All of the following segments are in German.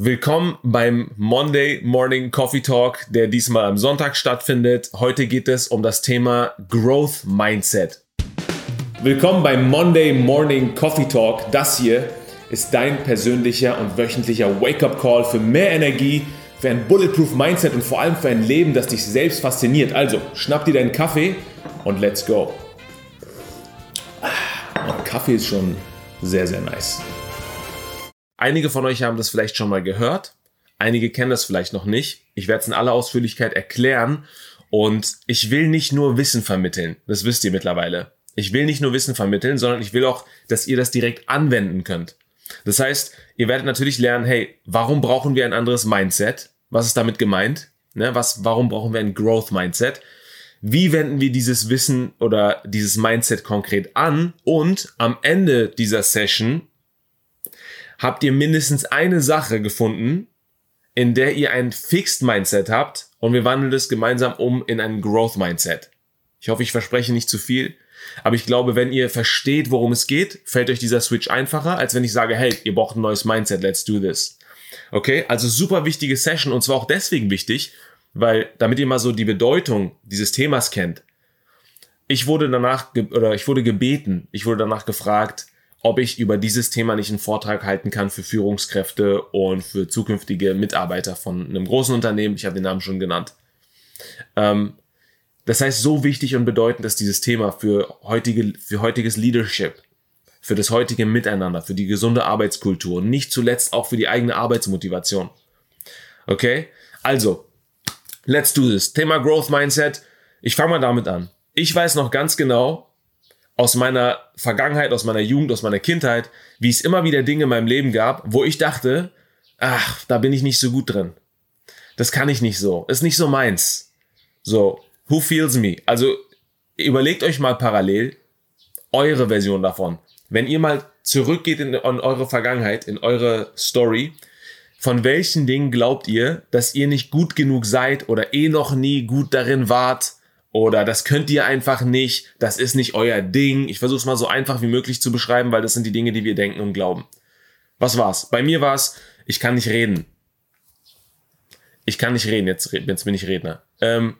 Willkommen beim Monday Morning Coffee Talk, der diesmal am Sonntag stattfindet. Heute geht es um das Thema Growth Mindset. Willkommen beim Monday Morning Coffee Talk. Das hier ist dein persönlicher und wöchentlicher Wake-up Call für mehr Energie, für ein Bulletproof Mindset und vor allem für ein Leben, das dich selbst fasziniert. Also, schnapp dir deinen Kaffee und let's go. Ah, Kaffee ist schon sehr, sehr nice. Einige von euch haben das vielleicht schon mal gehört, einige kennen das vielleicht noch nicht. Ich werde es in aller Ausführlichkeit erklären und ich will nicht nur Wissen vermitteln, das wisst ihr mittlerweile. Ich will nicht nur Wissen vermitteln, sondern ich will auch, dass ihr das direkt anwenden könnt. Das heißt, ihr werdet natürlich lernen, hey, warum brauchen wir ein anderes Mindset? Was ist damit gemeint? Ne, was, warum brauchen wir ein Growth Mindset? Wie wenden wir dieses Wissen oder dieses Mindset konkret an? Und am Ende dieser Session habt ihr mindestens eine Sache gefunden, in der ihr ein Fixed Mindset habt und wir wandeln es gemeinsam um in ein Growth Mindset. Ich hoffe, ich verspreche nicht zu viel, aber ich glaube, wenn ihr versteht, worum es geht, fällt euch dieser Switch einfacher, als wenn ich sage, hey, ihr braucht ein neues Mindset, let's do this. Okay, also super wichtige Session und zwar auch deswegen wichtig, weil damit ihr mal so die Bedeutung dieses Themas kennt. Ich wurde danach oder ich wurde gebeten, ich wurde danach gefragt, ob ich über dieses Thema nicht einen Vortrag halten kann für Führungskräfte und für zukünftige Mitarbeiter von einem großen Unternehmen. Ich habe den Namen schon genannt. Ähm, das heißt, so wichtig und bedeutend ist dieses Thema für, heutige, für heutiges Leadership, für das heutige Miteinander, für die gesunde Arbeitskultur und nicht zuletzt auch für die eigene Arbeitsmotivation. Okay? Also, let's do this. Thema Growth Mindset. Ich fange mal damit an. Ich weiß noch ganz genau, aus meiner Vergangenheit, aus meiner Jugend, aus meiner Kindheit, wie es immer wieder Dinge in meinem Leben gab, wo ich dachte, ach, da bin ich nicht so gut drin. Das kann ich nicht so. Ist nicht so meins. So, who feels me? Also, überlegt euch mal parallel eure Version davon. Wenn ihr mal zurückgeht in, in eure Vergangenheit, in eure Story, von welchen Dingen glaubt ihr, dass ihr nicht gut genug seid oder eh noch nie gut darin wart, oder das könnt ihr einfach nicht, das ist nicht euer Ding. Ich versuche es mal so einfach wie möglich zu beschreiben, weil das sind die Dinge, die wir denken und glauben. Was war's? Bei mir war's, ich kann nicht reden. Ich kann nicht reden, jetzt, jetzt bin ich Redner. Ähm,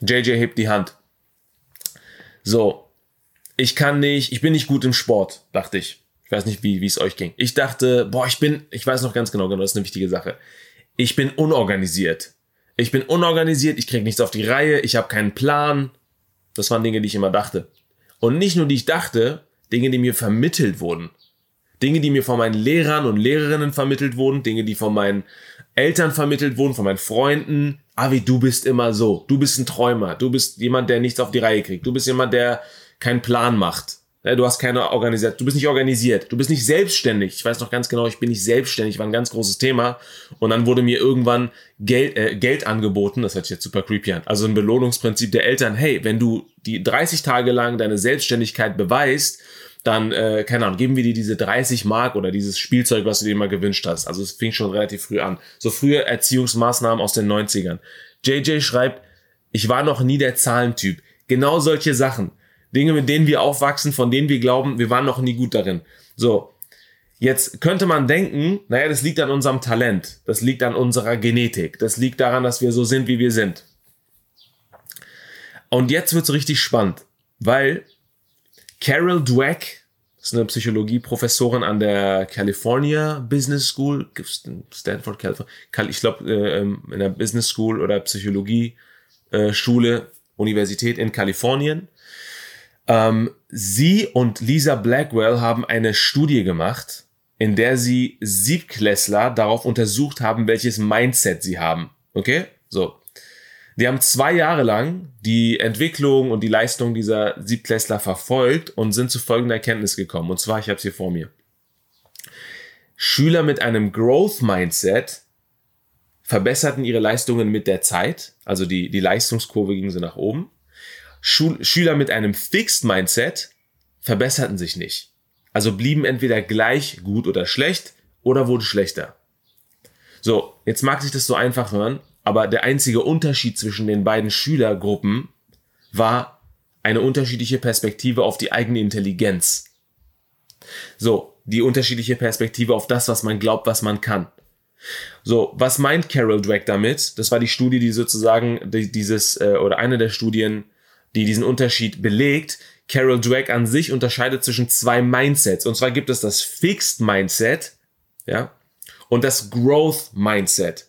JJ hebt die Hand. So, ich kann nicht, ich bin nicht gut im Sport, dachte ich. Ich weiß nicht, wie, wie es euch ging. Ich dachte, boah, ich bin, ich weiß noch ganz genau, genau, das ist eine wichtige Sache. Ich bin unorganisiert. Ich bin unorganisiert, ich kriege nichts auf die Reihe, ich habe keinen Plan. Das waren Dinge, die ich immer dachte. Und nicht nur die ich dachte, Dinge, die mir vermittelt wurden. Dinge, die mir von meinen Lehrern und Lehrerinnen vermittelt wurden, Dinge, die von meinen Eltern vermittelt wurden, von meinen Freunden. Avi, du bist immer so. Du bist ein Träumer. Du bist jemand, der nichts auf die Reihe kriegt. Du bist jemand, der keinen Plan macht. Du hast keine Organisation, du bist nicht organisiert, du bist nicht selbstständig. Ich weiß noch ganz genau, ich bin nicht selbstständig, war ein ganz großes Thema. Und dann wurde mir irgendwann Geld, äh, Geld angeboten, das hört sich jetzt super creepy an. Also ein Belohnungsprinzip der Eltern, hey, wenn du die 30 Tage lang deine Selbstständigkeit beweist, dann, äh, keine Ahnung, geben wir dir diese 30 Mark oder dieses Spielzeug, was du dir immer gewünscht hast. Also es fing schon relativ früh an. So frühe Erziehungsmaßnahmen aus den 90ern. JJ schreibt, ich war noch nie der Zahlentyp. Genau solche Sachen. Dinge, mit denen wir aufwachsen, von denen wir glauben, wir waren noch nie gut darin. So. Jetzt könnte man denken, naja, das liegt an unserem Talent, das liegt an unserer Genetik, das liegt daran, dass wir so sind, wie wir sind. Und jetzt wird's richtig spannend, weil Carol Dweck, ist eine Psychologieprofessorin an der California Business School, Stanford, California, ich glaube äh, ähm, in der Business School oder Psychologie äh, Universität in Kalifornien. Ähm, sie und Lisa Blackwell haben eine Studie gemacht, in der sie Siebklässler darauf untersucht haben, welches Mindset sie haben. Okay? So. Die haben zwei Jahre lang die Entwicklung und die Leistung dieser Siebklässler verfolgt und sind zu folgender Erkenntnis gekommen. Und zwar, ich habe es hier vor mir. Schüler mit einem Growth Mindset verbesserten ihre Leistungen mit der Zeit, also die, die Leistungskurve ging sie nach oben. Schul Schüler mit einem Fixed Mindset verbesserten sich nicht. Also blieben entweder gleich gut oder schlecht oder wurden schlechter. So, jetzt mag sich das so einfach hören, aber der einzige Unterschied zwischen den beiden Schülergruppen war eine unterschiedliche Perspektive auf die eigene Intelligenz. So, die unterschiedliche Perspektive auf das, was man glaubt, was man kann. So, was meint Carol Dweck damit? Das war die Studie, die sozusagen dieses, äh, oder eine der Studien, die diesen Unterschied belegt. Carol Dweck an sich unterscheidet zwischen zwei Mindsets. Und zwar gibt es das Fixed Mindset, ja, und das Growth Mindset.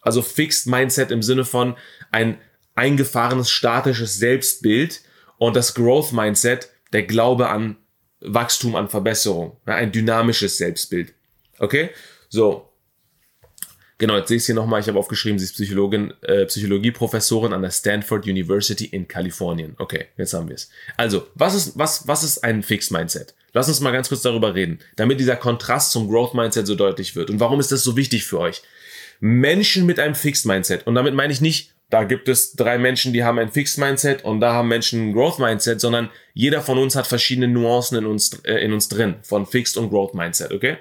Also Fixed Mindset im Sinne von ein eingefahrenes statisches Selbstbild und das Growth Mindset, der Glaube an Wachstum, an Verbesserung, ja, ein dynamisches Selbstbild. Okay? So, Genau, jetzt sehe ich es hier nochmal. Ich habe aufgeschrieben, sie ist Psychologin, äh, Psychologieprofessorin an der Stanford University in Kalifornien. Okay, jetzt haben wir es. Also, was ist, was, was ist ein Fixed Mindset? Lass uns mal ganz kurz darüber reden, damit dieser Kontrast zum Growth Mindset so deutlich wird. Und warum ist das so wichtig für euch? Menschen mit einem Fixed Mindset. Und damit meine ich nicht, da gibt es drei Menschen, die haben ein Fixed Mindset und da haben Menschen ein Growth Mindset, sondern jeder von uns hat verschiedene Nuancen in uns, äh, in uns drin, von Fixed und Growth Mindset, okay?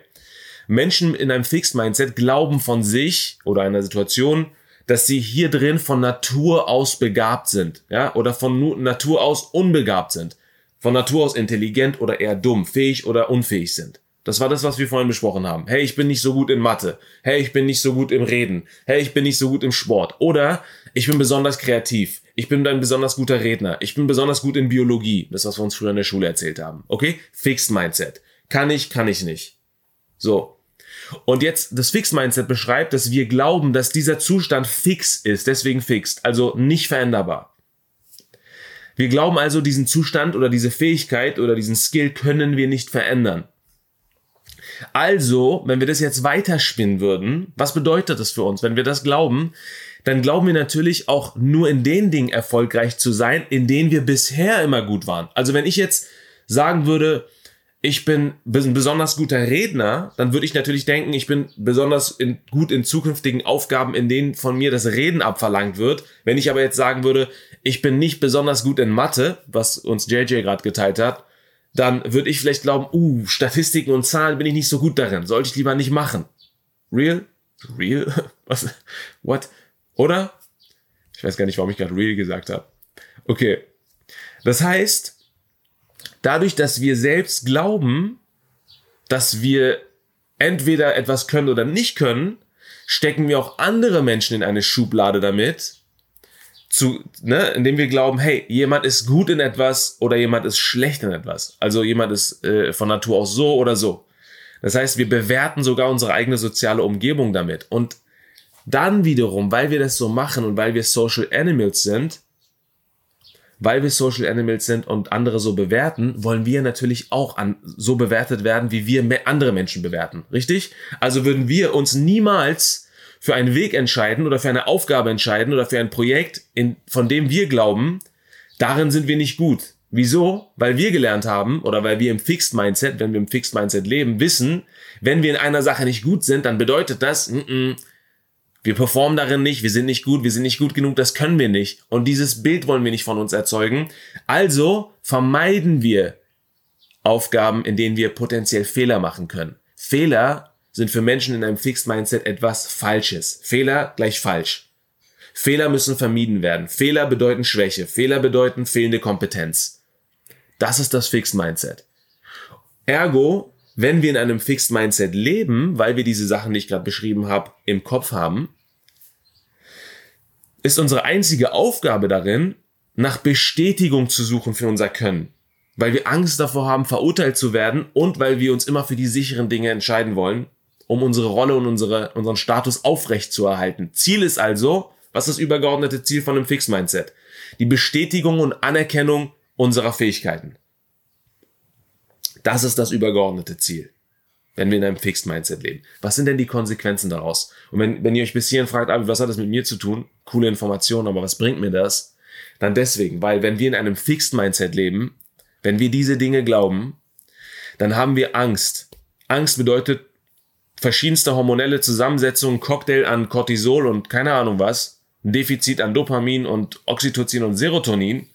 Menschen in einem Fixed Mindset glauben von sich oder einer Situation, dass sie hier drin von Natur aus begabt sind, ja, oder von Natur aus unbegabt sind, von Natur aus intelligent oder eher dumm, fähig oder unfähig sind. Das war das, was wir vorhin besprochen haben. Hey, ich bin nicht so gut in Mathe. Hey, ich bin nicht so gut im Reden. Hey, ich bin nicht so gut im Sport. Oder ich bin besonders kreativ. Ich bin ein besonders guter Redner. Ich bin besonders gut in Biologie. Das, was wir uns früher in der Schule erzählt haben. Okay? Fixed Mindset. Kann ich, kann ich nicht. So. Und jetzt das Fix-Mindset beschreibt, dass wir glauben, dass dieser Zustand fix ist, deswegen fixed, also nicht veränderbar. Wir glauben also, diesen Zustand oder diese Fähigkeit oder diesen Skill können wir nicht verändern. Also, wenn wir das jetzt weiterspinnen würden, was bedeutet das für uns? Wenn wir das glauben, dann glauben wir natürlich auch nur in den Dingen erfolgreich zu sein, in denen wir bisher immer gut waren. Also wenn ich jetzt sagen würde, ich bin ein besonders guter Redner, dann würde ich natürlich denken, ich bin besonders in, gut in zukünftigen Aufgaben, in denen von mir das Reden abverlangt wird. Wenn ich aber jetzt sagen würde, ich bin nicht besonders gut in Mathe, was uns JJ gerade geteilt hat, dann würde ich vielleicht glauben, uh, Statistiken und Zahlen bin ich nicht so gut darin, sollte ich lieber nicht machen. Real? Real? Was? What? Oder? Ich weiß gar nicht, warum ich gerade real gesagt habe. Okay. Das heißt, dadurch, dass wir selbst glauben, dass wir entweder etwas können oder nicht können, stecken wir auch andere Menschen in eine Schublade damit, zu, ne, indem wir glauben, hey, jemand ist gut in etwas oder jemand ist schlecht in etwas. Also jemand ist äh, von Natur aus so oder so. Das heißt, wir bewerten sogar unsere eigene soziale Umgebung damit. Und dann wiederum, weil wir das so machen und weil wir Social Animals sind, weil wir Social Animals sind und andere so bewerten, wollen wir natürlich auch an, so bewertet werden, wie wir andere Menschen bewerten. Richtig? Also würden wir uns niemals für einen Weg entscheiden oder für eine Aufgabe entscheiden oder für ein Projekt, in, von dem wir glauben, darin sind wir nicht gut. Wieso? Weil wir gelernt haben oder weil wir im Fixed Mindset, wenn wir im Fixed Mindset leben, wissen, wenn wir in einer Sache nicht gut sind, dann bedeutet das, mm -mm, wir performen darin nicht, wir sind nicht gut, wir sind nicht gut genug, das können wir nicht. Und dieses Bild wollen wir nicht von uns erzeugen. Also vermeiden wir Aufgaben, in denen wir potenziell Fehler machen können. Fehler sind für Menschen in einem Fixed Mindset etwas Falsches. Fehler gleich falsch. Fehler müssen vermieden werden. Fehler bedeuten Schwäche. Fehler bedeuten fehlende Kompetenz. Das ist das Fixed Mindset. Ergo, wenn wir in einem Fixed Mindset leben, weil wir diese Sachen, die ich gerade beschrieben habe, im Kopf haben, ist unsere einzige Aufgabe darin, nach Bestätigung zu suchen für unser Können. Weil wir Angst davor haben, verurteilt zu werden und weil wir uns immer für die sicheren Dinge entscheiden wollen, um unsere Rolle und unsere, unseren Status aufrecht zu erhalten. Ziel ist also, was ist das übergeordnete Ziel von einem Fix-Mindset? Die Bestätigung und Anerkennung unserer Fähigkeiten. Das ist das übergeordnete Ziel wenn wir in einem Fixed Mindset leben. Was sind denn die Konsequenzen daraus? Und wenn, wenn ihr euch bis hierhin fragt, was hat das mit mir zu tun? Coole Information, aber was bringt mir das? Dann deswegen, weil wenn wir in einem Fixed Mindset leben, wenn wir diese Dinge glauben, dann haben wir Angst. Angst bedeutet verschiedenste hormonelle Zusammensetzungen, Cocktail an Cortisol und keine Ahnung was, Defizit an Dopamin und Oxytocin und Serotonin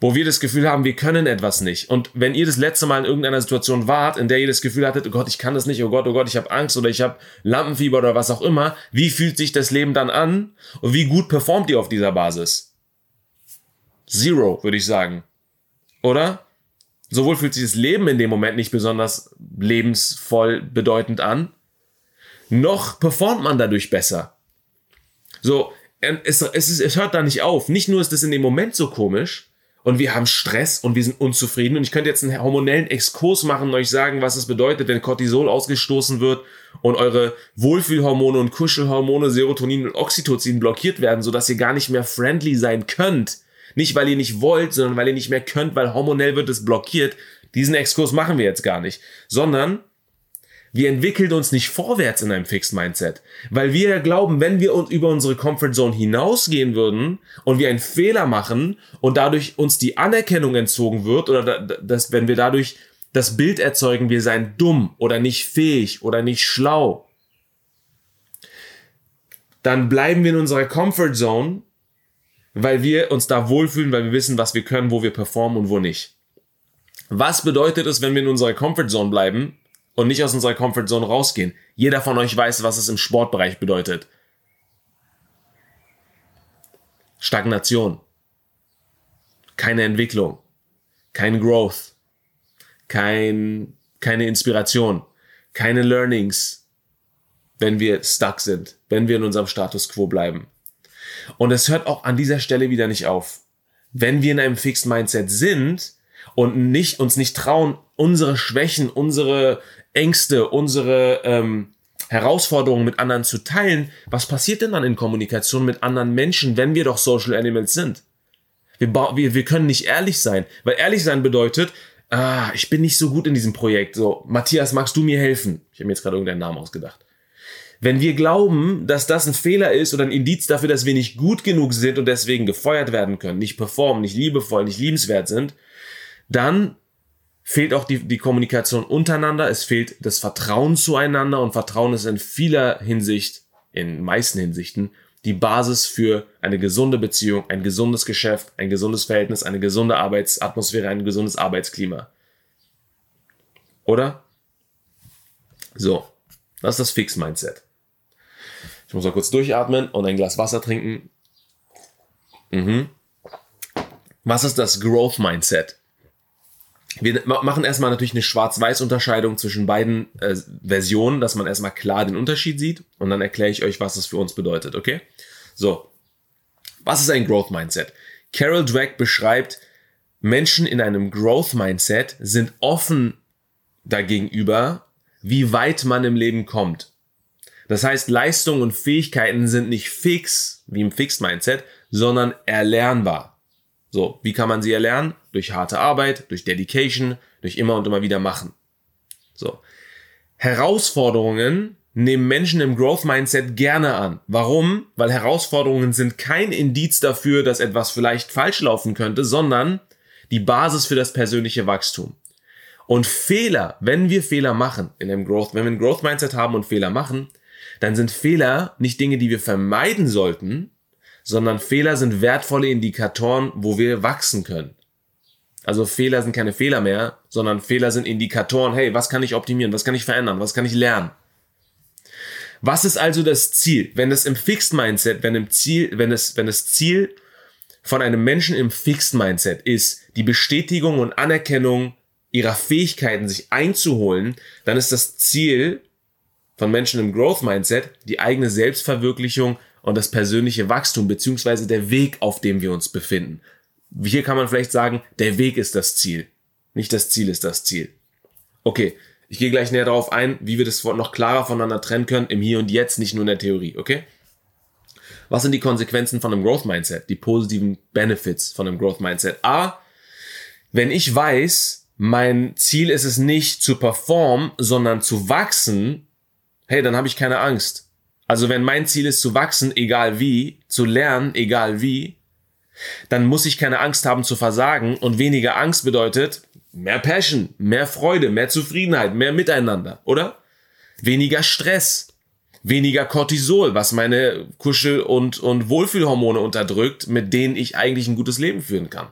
wo wir das Gefühl haben, wir können etwas nicht. Und wenn ihr das letzte Mal in irgendeiner Situation wart, in der ihr das Gefühl hattet, oh Gott, ich kann das nicht, oh Gott, oh Gott, ich habe Angst oder ich habe Lampenfieber oder was auch immer, wie fühlt sich das Leben dann an und wie gut performt ihr auf dieser Basis? Zero, würde ich sagen. Oder? Sowohl fühlt sich das Leben in dem Moment nicht besonders lebensvoll bedeutend an, noch performt man dadurch besser. So, es, es, es hört da nicht auf. Nicht nur ist das in dem Moment so komisch und wir haben Stress und wir sind unzufrieden und ich könnte jetzt einen hormonellen Exkurs machen und euch sagen, was es bedeutet, wenn Cortisol ausgestoßen wird und eure Wohlfühlhormone und Kuschelhormone, Serotonin und Oxytocin blockiert werden, sodass ihr gar nicht mehr friendly sein könnt. Nicht, weil ihr nicht wollt, sondern weil ihr nicht mehr könnt, weil hormonell wird es blockiert. Diesen Exkurs machen wir jetzt gar nicht, sondern wir entwickeln uns nicht vorwärts in einem Fixed Mindset, weil wir glauben, wenn wir uns über unsere Comfort Zone hinausgehen würden und wir einen Fehler machen und dadurch uns die Anerkennung entzogen wird oder dass wenn wir dadurch das Bild erzeugen, wir seien dumm oder nicht fähig oder nicht schlau, dann bleiben wir in unserer Comfort Zone, weil wir uns da wohlfühlen, weil wir wissen, was wir können, wo wir performen und wo nicht. Was bedeutet es, wenn wir in unserer Comfort Zone bleiben? Und nicht aus unserer Comfortzone rausgehen. Jeder von euch weiß, was es im Sportbereich bedeutet. Stagnation. Keine Entwicklung. Kein Growth. Kein, keine Inspiration. Keine Learnings. Wenn wir stuck sind. Wenn wir in unserem Status quo bleiben. Und es hört auch an dieser Stelle wieder nicht auf. Wenn wir in einem Fixed Mindset sind und nicht, uns nicht trauen, unsere Schwächen, unsere Ängste, unsere ähm, Herausforderungen mit anderen zu teilen, was passiert denn dann in Kommunikation mit anderen Menschen, wenn wir doch Social Animals sind? Wir, wir, wir können nicht ehrlich sein, weil ehrlich sein bedeutet, ah, ich bin nicht so gut in diesem Projekt. So, Matthias, magst du mir helfen? Ich habe mir jetzt gerade irgendeinen Namen ausgedacht. Wenn wir glauben, dass das ein Fehler ist oder ein Indiz dafür, dass wir nicht gut genug sind und deswegen gefeuert werden können, nicht performen, nicht liebevoll, nicht liebenswert sind, dann fehlt auch die, die Kommunikation untereinander, es fehlt das Vertrauen zueinander und Vertrauen ist in vieler Hinsicht, in meisten Hinsichten, die Basis für eine gesunde Beziehung, ein gesundes Geschäft, ein gesundes Verhältnis, eine gesunde Arbeitsatmosphäre, ein gesundes Arbeitsklima. Oder? So, das ist das Fix-Mindset. Ich muss mal kurz durchatmen und ein Glas Wasser trinken. Mhm. Was ist das Growth-Mindset? Wir machen erstmal natürlich eine Schwarz-Weiß-Unterscheidung zwischen beiden äh, Versionen, dass man erstmal klar den Unterschied sieht und dann erkläre ich euch, was das für uns bedeutet, okay? So. Was ist ein Growth Mindset? Carol Dweck beschreibt, Menschen in einem Growth Mindset sind offen dagegenüber, wie weit man im Leben kommt. Das heißt, Leistungen und Fähigkeiten sind nicht fix, wie im Fixed Mindset, sondern erlernbar. So, wie kann man sie erlernen? Durch harte Arbeit, durch Dedication, durch immer und immer wieder machen. So. Herausforderungen nehmen Menschen im Growth Mindset gerne an. Warum? Weil Herausforderungen sind kein Indiz dafür, dass etwas vielleicht falsch laufen könnte, sondern die Basis für das persönliche Wachstum. Und Fehler, wenn wir Fehler machen in einem Growth, wenn wir ein Growth Mindset haben und Fehler machen, dann sind Fehler nicht Dinge, die wir vermeiden sollten, sondern Fehler sind wertvolle Indikatoren, wo wir wachsen können. Also Fehler sind keine Fehler mehr, sondern Fehler sind Indikatoren, hey, was kann ich optimieren, was kann ich verändern, was kann ich lernen? Was ist also das Ziel? Wenn es im Fixed Mindset, wenn im Ziel, wenn es, wenn das Ziel von einem Menschen im Fixed Mindset ist, die Bestätigung und Anerkennung ihrer Fähigkeiten sich einzuholen, dann ist das Ziel von Menschen im Growth Mindset die eigene Selbstverwirklichung und das persönliche Wachstum beziehungsweise der Weg, auf dem wir uns befinden. Hier kann man vielleicht sagen, der Weg ist das Ziel, nicht das Ziel ist das Ziel. Okay, ich gehe gleich näher darauf ein, wie wir das noch klarer voneinander trennen können, im Hier und Jetzt, nicht nur in der Theorie, okay? Was sind die Konsequenzen von einem Growth Mindset, die positiven Benefits von einem Growth Mindset? A, wenn ich weiß, mein Ziel ist es nicht zu performen, sondern zu wachsen, hey, dann habe ich keine Angst. Also wenn mein Ziel ist zu wachsen, egal wie, zu lernen, egal wie, dann muss ich keine Angst haben zu versagen und weniger Angst bedeutet mehr Passion, mehr Freude, mehr Zufriedenheit, mehr Miteinander, oder? Weniger Stress, weniger Cortisol, was meine Kuschel- und, und Wohlfühlhormone unterdrückt, mit denen ich eigentlich ein gutes Leben führen kann.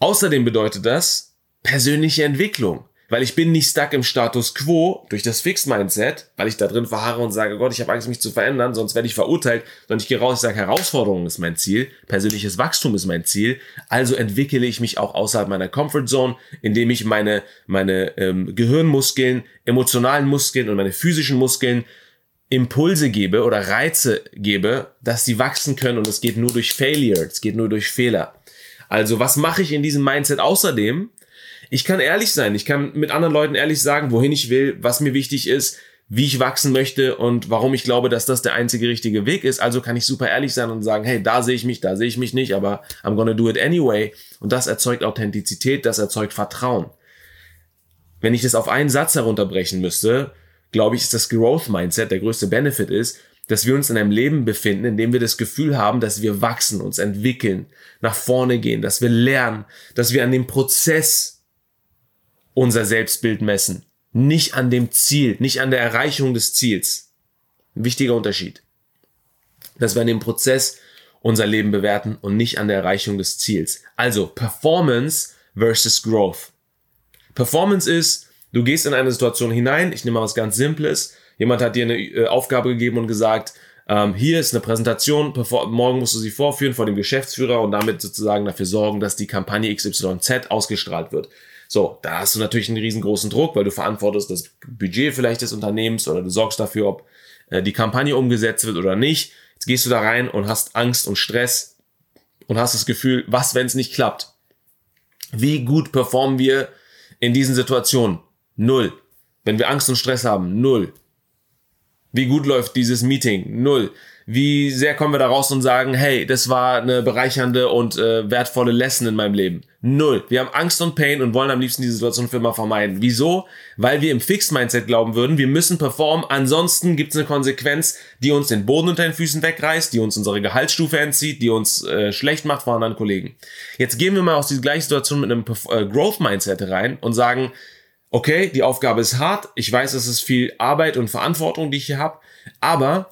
Außerdem bedeutet das persönliche Entwicklung. Weil ich bin nicht stuck im Status quo durch das Fixed Mindset, weil ich da drin verharre und sage, Gott, ich habe Angst, mich zu verändern, sonst werde ich verurteilt, sondern ich gehe raus, ich sage, Herausforderung ist mein Ziel, persönliches Wachstum ist mein Ziel, also entwickle ich mich auch außerhalb meiner Comfort Zone, indem ich meine, meine ähm, Gehirnmuskeln, emotionalen Muskeln und meine physischen Muskeln Impulse gebe oder Reize gebe, dass sie wachsen können und es geht nur durch Failure, es geht nur durch Fehler. Also was mache ich in diesem Mindset außerdem? Ich kann ehrlich sein, ich kann mit anderen Leuten ehrlich sagen, wohin ich will, was mir wichtig ist, wie ich wachsen möchte und warum ich glaube, dass das der einzige richtige Weg ist. Also kann ich super ehrlich sein und sagen, hey, da sehe ich mich, da sehe ich mich nicht, aber I'm gonna do it anyway. Und das erzeugt Authentizität, das erzeugt Vertrauen. Wenn ich das auf einen Satz herunterbrechen müsste, glaube ich, ist das Growth Mindset der größte Benefit ist, dass wir uns in einem Leben befinden, in dem wir das Gefühl haben, dass wir wachsen, uns entwickeln, nach vorne gehen, dass wir lernen, dass wir an dem Prozess unser Selbstbild messen, nicht an dem Ziel, nicht an der Erreichung des Ziels. Ein wichtiger Unterschied. Dass wir an dem Prozess unser Leben bewerten und nicht an der Erreichung des Ziels. Also Performance versus Growth. Performance ist, du gehst in eine Situation hinein, ich nehme mal was ganz Simples, Jemand hat dir eine äh, Aufgabe gegeben und gesagt, ähm, hier ist eine Präsentation, morgen musst du sie vorführen vor dem Geschäftsführer und damit sozusagen dafür sorgen, dass die Kampagne XYZ ausgestrahlt wird. So, da hast du natürlich einen riesengroßen Druck, weil du verantwortest das Budget vielleicht des Unternehmens oder du sorgst dafür, ob äh, die Kampagne umgesetzt wird oder nicht. Jetzt gehst du da rein und hast Angst und Stress und hast das Gefühl, was, wenn es nicht klappt? Wie gut performen wir in diesen Situationen? Null. Wenn wir Angst und Stress haben, null. Wie gut läuft dieses Meeting? Null. Wie sehr kommen wir da raus und sagen, hey, das war eine bereichernde und äh, wertvolle Lesson in meinem Leben? Null. Wir haben Angst und Pain und wollen am liebsten diese Situation für immer vermeiden. Wieso? Weil wir im Fixed Mindset glauben würden, wir müssen performen, ansonsten gibt es eine Konsequenz, die uns den Boden unter den Füßen wegreißt, die uns unsere Gehaltsstufe entzieht, die uns äh, schlecht macht vor anderen Kollegen. Jetzt gehen wir mal aus dieser gleichen Situation mit einem äh, Growth Mindset rein und sagen, okay, die Aufgabe ist hart, ich weiß, es ist viel Arbeit und Verantwortung, die ich hier habe, aber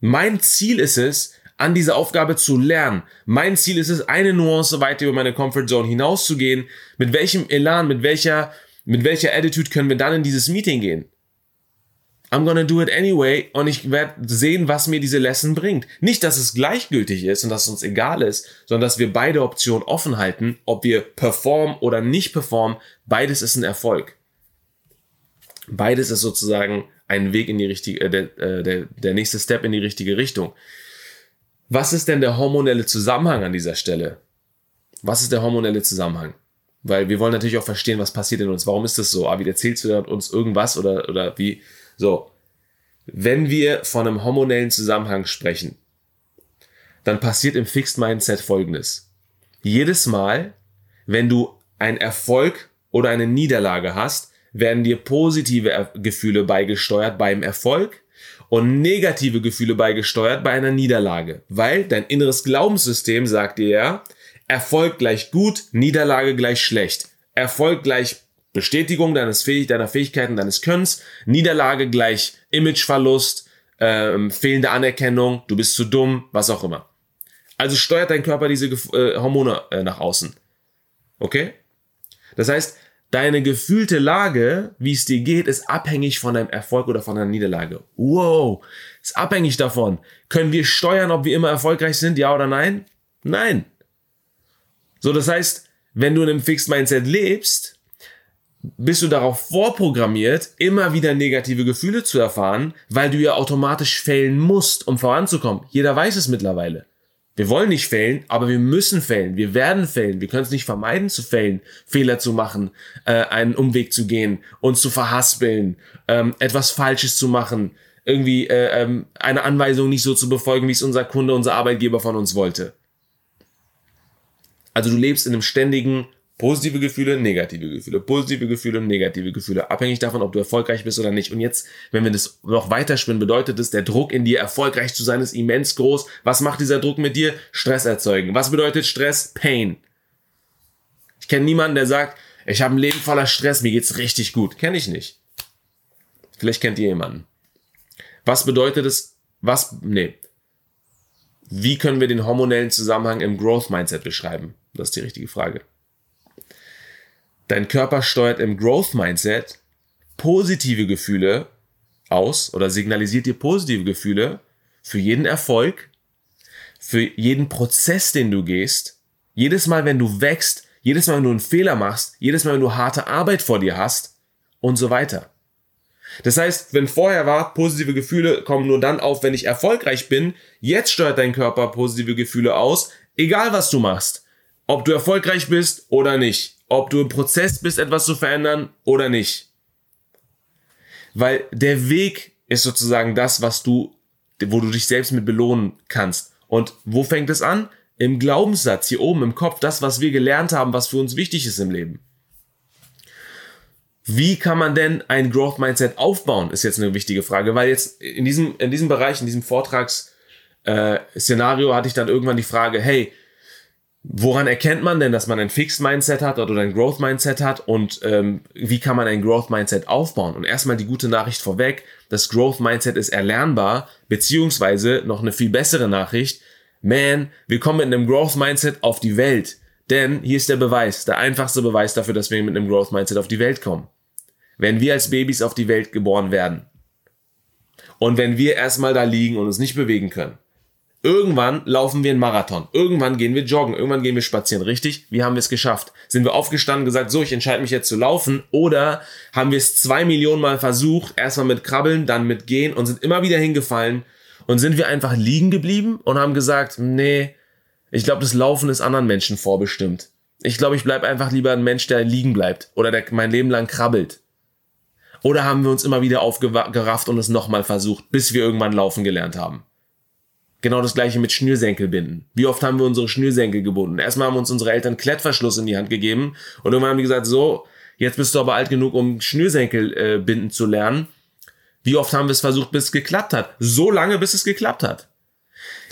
mein Ziel ist es, an dieser Aufgabe zu lernen. Mein Ziel ist es, eine Nuance weiter über meine Comfort Zone hinauszugehen. Mit welchem Elan, mit welcher, mit welcher Attitude können wir dann in dieses Meeting gehen? I'm gonna do it anyway und ich werde sehen, was mir diese Lesson bringt. Nicht, dass es gleichgültig ist und dass es uns egal ist, sondern dass wir beide Optionen offen halten, ob wir performen oder nicht performen. Beides ist ein Erfolg. Beides ist sozusagen ein Weg in die richtige, äh, der, äh, der, der nächste Step in die richtige Richtung. Was ist denn der hormonelle Zusammenhang an dieser Stelle? Was ist der hormonelle Zusammenhang? Weil wir wollen natürlich auch verstehen, was passiert in uns. Warum ist das so? Ah, wie erzählst du uns irgendwas oder, oder wie? So. Wenn wir von einem hormonellen Zusammenhang sprechen, dann passiert im Fixed Mindset folgendes. Jedes Mal, wenn du einen Erfolg oder eine Niederlage hast, werden dir positive Gefühle beigesteuert beim Erfolg und negative Gefühle beigesteuert bei einer Niederlage, weil dein inneres Glaubenssystem sagt dir ja, Erfolg gleich gut, Niederlage gleich schlecht. Erfolg gleich Bestätigung deines Fähig deiner Fähigkeiten, deines Könnens, Niederlage gleich Imageverlust, ähm, fehlende Anerkennung, du bist zu dumm, was auch immer. Also steuert dein Körper diese äh, Hormone äh, nach außen. Okay? Das heißt, Deine gefühlte Lage, wie es dir geht, ist abhängig von deinem Erfolg oder von deiner Niederlage. Wow, ist abhängig davon. Können wir steuern, ob wir immer erfolgreich sind, ja oder nein? Nein. So, das heißt, wenn du in einem Fixed Mindset lebst, bist du darauf vorprogrammiert, immer wieder negative Gefühle zu erfahren, weil du ja automatisch fällen musst, um voranzukommen. Jeder weiß es mittlerweile. Wir wollen nicht fällen, aber wir müssen fällen. Wir werden fällen. Wir können es nicht vermeiden zu fällen, Fehler zu machen, äh, einen Umweg zu gehen, uns zu verhaspeln, ähm, etwas Falsches zu machen, irgendwie äh, ähm, eine Anweisung nicht so zu befolgen, wie es unser Kunde, unser Arbeitgeber von uns wollte. Also du lebst in einem ständigen Positive Gefühle, negative Gefühle, positive Gefühle, negative Gefühle, abhängig davon, ob du erfolgreich bist oder nicht. Und jetzt, wenn wir das noch weiterspinnen, bedeutet es, der Druck in dir, erfolgreich zu sein, ist immens groß. Was macht dieser Druck mit dir? Stress erzeugen. Was bedeutet Stress? Pain. Ich kenne niemanden, der sagt, ich habe ein Leben voller Stress, mir geht's richtig gut. Kenne ich nicht. Vielleicht kennt ihr jemanden. Was bedeutet es? Was? Nee. Wie können wir den hormonellen Zusammenhang im Growth Mindset beschreiben? Das ist die richtige Frage. Dein Körper steuert im Growth Mindset positive Gefühle aus oder signalisiert dir positive Gefühle für jeden Erfolg, für jeden Prozess, den du gehst. Jedes Mal, wenn du wächst, jedes Mal, wenn du einen Fehler machst, jedes Mal, wenn du harte Arbeit vor dir hast und so weiter. Das heißt, wenn vorher war, positive Gefühle kommen nur dann auf, wenn ich erfolgreich bin, jetzt steuert dein Körper positive Gefühle aus, egal was du machst. Ob du erfolgreich bist oder nicht. Ob du im Prozess bist, etwas zu verändern oder nicht. Weil der Weg ist sozusagen das, was du, wo du dich selbst mit belohnen kannst. Und wo fängt es an? Im Glaubenssatz, hier oben im Kopf, das, was wir gelernt haben, was für uns wichtig ist im Leben. Wie kann man denn ein Growth Mindset aufbauen, ist jetzt eine wichtige Frage, weil jetzt in diesem, in diesem Bereich, in diesem Vortragsszenario äh, hatte ich dann irgendwann die Frage, hey, woran erkennt man denn, dass man ein Fixed Mindset hat oder ein Growth Mindset hat und ähm, wie kann man ein Growth Mindset aufbauen? Und erstmal die gute Nachricht vorweg, das Growth Mindset ist erlernbar, beziehungsweise noch eine viel bessere Nachricht, man, wir kommen mit einem Growth Mindset auf die Welt. Denn hier ist der Beweis, der einfachste Beweis dafür, dass wir mit einem Growth Mindset auf die Welt kommen wenn wir als Babys auf die Welt geboren werden und wenn wir erstmal da liegen und uns nicht bewegen können, irgendwann laufen wir einen Marathon, irgendwann gehen wir joggen, irgendwann gehen wir spazieren, richtig? Wie haben wir es geschafft? Sind wir aufgestanden gesagt, so, ich entscheide mich jetzt zu laufen oder haben wir es zwei Millionen Mal versucht, erstmal mit Krabbeln, dann mit Gehen und sind immer wieder hingefallen und sind wir einfach liegen geblieben und haben gesagt, nee, ich glaube, das Laufen ist anderen Menschen vorbestimmt. Ich glaube, ich bleibe einfach lieber ein Mensch, der liegen bleibt oder der mein Leben lang krabbelt. Oder haben wir uns immer wieder aufgerafft und es nochmal versucht, bis wir irgendwann laufen gelernt haben? Genau das gleiche mit Schnürsenkelbinden. Wie oft haben wir unsere Schnürsenkel gebunden? Erstmal haben uns unsere Eltern Klettverschluss in die Hand gegeben und irgendwann haben die gesagt, so, jetzt bist du aber alt genug, um Schnürsenkel äh, binden zu lernen. Wie oft haben wir es versucht, bis es geklappt hat? So lange, bis es geklappt hat.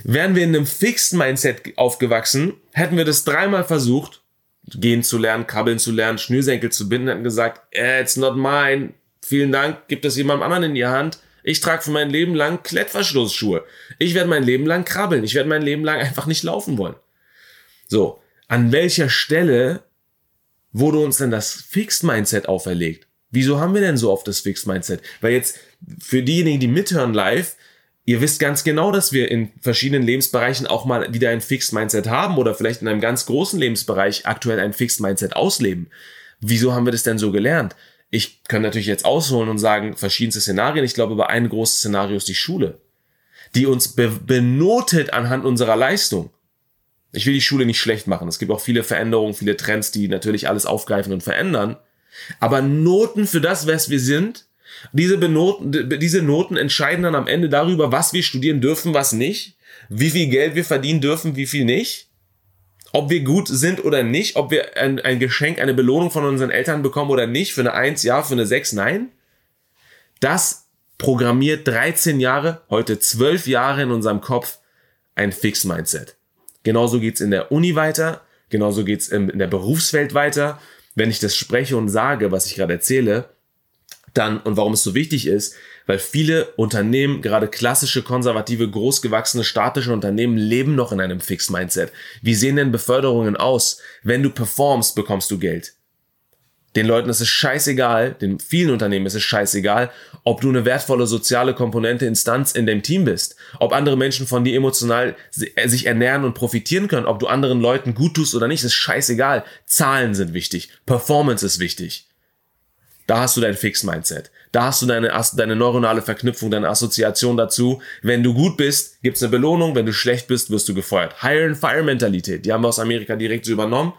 Wären wir in einem Fixed Mindset aufgewachsen, hätten wir das dreimal versucht, gehen zu lernen, krabbeln zu lernen, Schnürsenkel zu binden, hätten gesagt, eh, it's not mine, Vielen Dank, gibt es jemandem anderen in die Hand. Ich trage für mein Leben lang Klettverschlussschuhe. Ich werde mein Leben lang krabbeln. Ich werde mein Leben lang einfach nicht laufen wollen. So, an welcher Stelle wurde uns denn das Fixed Mindset auferlegt? Wieso haben wir denn so oft das Fixed Mindset? Weil jetzt für diejenigen, die mithören live, ihr wisst ganz genau, dass wir in verschiedenen Lebensbereichen auch mal wieder ein Fixed Mindset haben oder vielleicht in einem ganz großen Lebensbereich aktuell ein Fixed Mindset ausleben. Wieso haben wir das denn so gelernt? Ich kann natürlich jetzt ausholen und sagen, verschiedenste Szenarien. Ich glaube, aber ein großes Szenario ist die Schule, die uns be benotet anhand unserer Leistung. Ich will die Schule nicht schlecht machen. Es gibt auch viele Veränderungen, viele Trends, die natürlich alles aufgreifen und verändern. Aber Noten für das, was wir sind, diese, Benoten, diese Noten entscheiden dann am Ende darüber, was wir studieren dürfen, was nicht, wie viel Geld wir verdienen dürfen, wie viel nicht ob wir gut sind oder nicht, ob wir ein, ein Geschenk, eine Belohnung von unseren Eltern bekommen oder nicht, für eine 1 ja, für eine 6 nein. Das programmiert 13 Jahre, heute 12 Jahre in unserem Kopf ein Fix-Mindset. Genauso geht's in der Uni weiter, genauso geht's in der Berufswelt weiter. Wenn ich das spreche und sage, was ich gerade erzähle, dann, und warum es so wichtig ist, weil viele Unternehmen, gerade klassische, konservative, großgewachsene, statische Unternehmen, leben noch in einem Fixed Mindset. Wie sehen denn Beförderungen aus? Wenn du performst, bekommst du Geld. Den Leuten ist es scheißegal, den vielen Unternehmen ist es scheißegal, ob du eine wertvolle soziale Komponente, Instanz in dem Team bist, ob andere Menschen von dir emotional äh, sich ernähren und profitieren können, ob du anderen Leuten gut tust oder nicht, ist scheißegal. Zahlen sind wichtig, Performance ist wichtig. Da hast du dein Fixed-Mindset. Da hast du deine, deine neuronale Verknüpfung, deine Assoziation dazu. Wenn du gut bist, gibt's eine Belohnung. Wenn du schlecht bist, wirst du gefeuert. Hire-and-Fire-Mentalität. Die haben wir aus Amerika direkt so übernommen.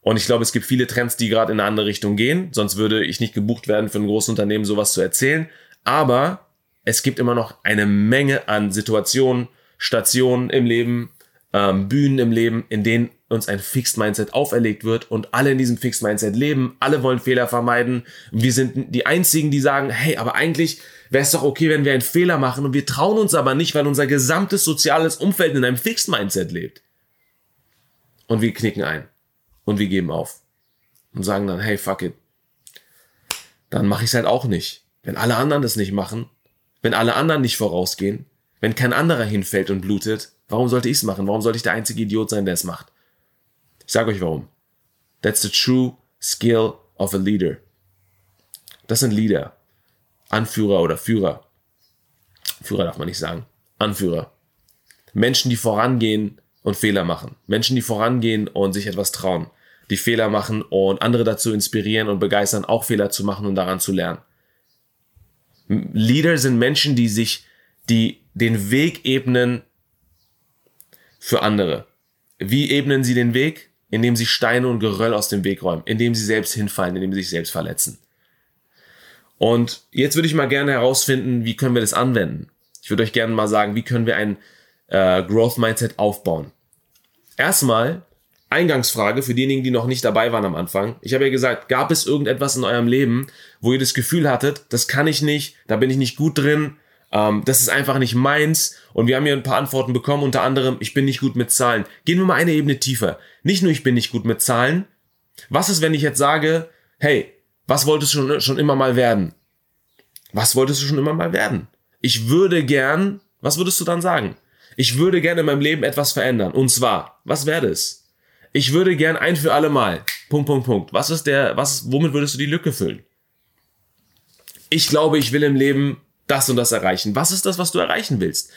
Und ich glaube, es gibt viele Trends, die gerade in eine andere Richtung gehen. Sonst würde ich nicht gebucht werden, für ein großes Unternehmen sowas zu erzählen. Aber es gibt immer noch eine Menge an Situationen, Stationen im Leben, ähm, Bühnen im Leben, in denen uns ein Fixed Mindset auferlegt wird und alle in diesem Fixed Mindset leben, alle wollen Fehler vermeiden. Wir sind die einzigen, die sagen, hey, aber eigentlich wäre es doch okay, wenn wir einen Fehler machen und wir trauen uns aber nicht, weil unser gesamtes soziales Umfeld in einem Fixed Mindset lebt. Und wir knicken ein und wir geben auf und sagen dann, hey, fuck it. Dann mache ich es halt auch nicht. Wenn alle anderen das nicht machen, wenn alle anderen nicht vorausgehen, wenn kein anderer hinfällt und blutet, warum sollte ich es machen? Warum sollte ich der einzige Idiot sein, der es macht? Ich sage euch warum. That's the true skill of a leader. Das sind Leader. Anführer oder Führer. Führer darf man nicht sagen. Anführer. Menschen, die vorangehen und Fehler machen. Menschen, die vorangehen und sich etwas trauen. Die Fehler machen und andere dazu inspirieren und begeistern, auch Fehler zu machen und daran zu lernen. Leader sind Menschen, die sich, die den Weg ebnen für andere. Wie ebnen sie den Weg? Indem sie Steine und Geröll aus dem Weg räumen, indem sie selbst hinfallen, indem sie sich selbst verletzen. Und jetzt würde ich mal gerne herausfinden, wie können wir das anwenden. Ich würde euch gerne mal sagen, wie können wir ein äh, Growth Mindset aufbauen. Erstmal Eingangsfrage für diejenigen, die noch nicht dabei waren am Anfang. Ich habe ja gesagt, gab es irgendetwas in eurem Leben, wo ihr das Gefühl hattet, das kann ich nicht, da bin ich nicht gut drin, ähm, das ist einfach nicht meins. Und wir haben hier ein paar Antworten bekommen, unter anderem, ich bin nicht gut mit Zahlen. Gehen wir mal eine Ebene tiefer. Nicht nur, ich bin nicht gut mit Zahlen. Was ist, wenn ich jetzt sage, hey, was wolltest du schon, schon immer mal werden? Was wolltest du schon immer mal werden? Ich würde gern, was würdest du dann sagen? Ich würde gerne in meinem Leben etwas verändern. Und zwar, was wäre das? Ich würde gern ein für alle Mal. Punkt, Punkt, Punkt. Was ist der, was, womit würdest du die Lücke füllen? Ich glaube, ich will im Leben das und das erreichen. Was ist das, was du erreichen willst?